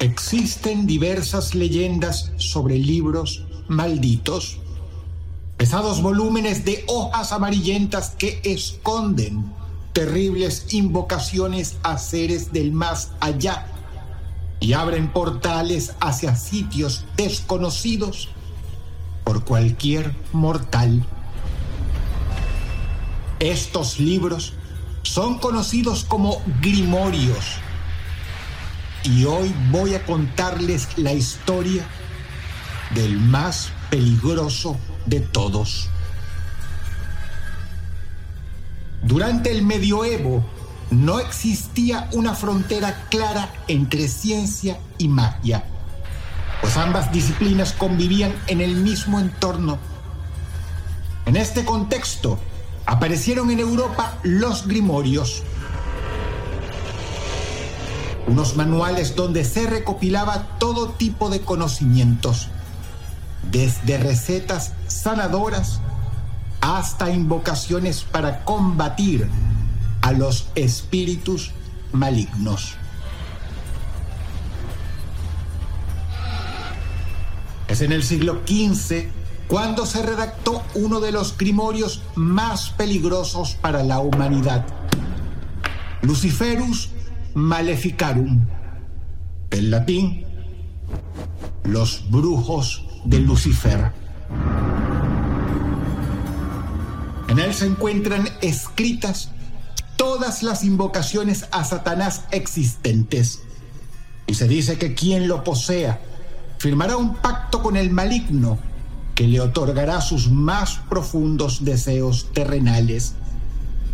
Existen diversas leyendas sobre libros malditos, pesados volúmenes de hojas amarillentas que esconden terribles invocaciones a seres del más allá y abren portales hacia sitios desconocidos por cualquier mortal. Estos libros son conocidos como grimorios y hoy voy a contarles la historia del más peligroso de todos. Durante el medioevo no existía una frontera clara entre ciencia y magia, pues ambas disciplinas convivían en el mismo entorno. En este contexto aparecieron en Europa los grimorios, unos manuales donde se recopilaba todo tipo de conocimientos, desde recetas sanadoras hasta invocaciones para combatir a los espíritus malignos. Es en el siglo XV cuando se redactó uno de los grimorios más peligrosos para la humanidad, Luciferus Maleficarum, en latín, los brujos de Lucifer. En él se encuentran escritas todas las invocaciones a Satanás existentes. Y se dice que quien lo posea firmará un pacto con el maligno que le otorgará sus más profundos deseos terrenales,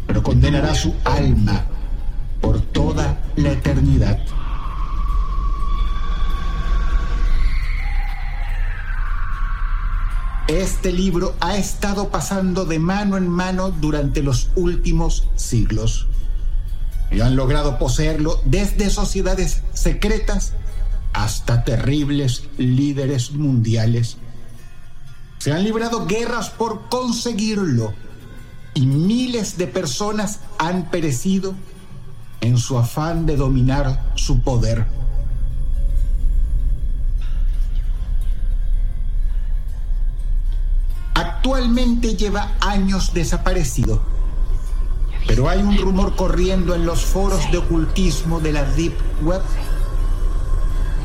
pero condenará su alma la eternidad. Este libro ha estado pasando de mano en mano durante los últimos siglos y han logrado poseerlo desde sociedades secretas hasta terribles líderes mundiales. Se han librado guerras por conseguirlo y miles de personas han perecido en su afán de dominar su poder. Actualmente lleva años desaparecido, pero hay un rumor corriendo en los foros de ocultismo de la Deep Web.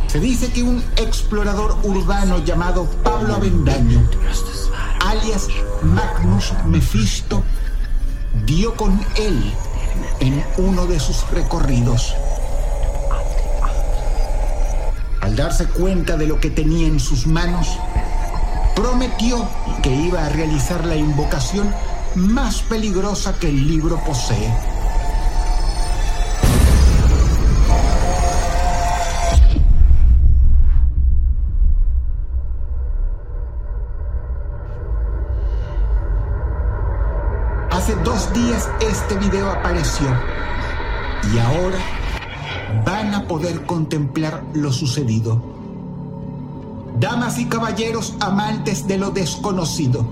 Se dice que un explorador urbano llamado Pablo Avendaño, alias Magnus Mephisto, dio con él en uno de sus recorridos. Al darse cuenta de lo que tenía en sus manos, prometió que iba a realizar la invocación más peligrosa que el libro posee. Hace dos días este video apareció y ahora van a poder contemplar lo sucedido. Damas y caballeros amantes de lo desconocido,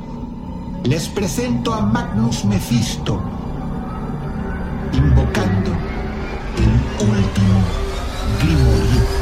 les presento a Magnus Mephisto, invocando el último grimorio.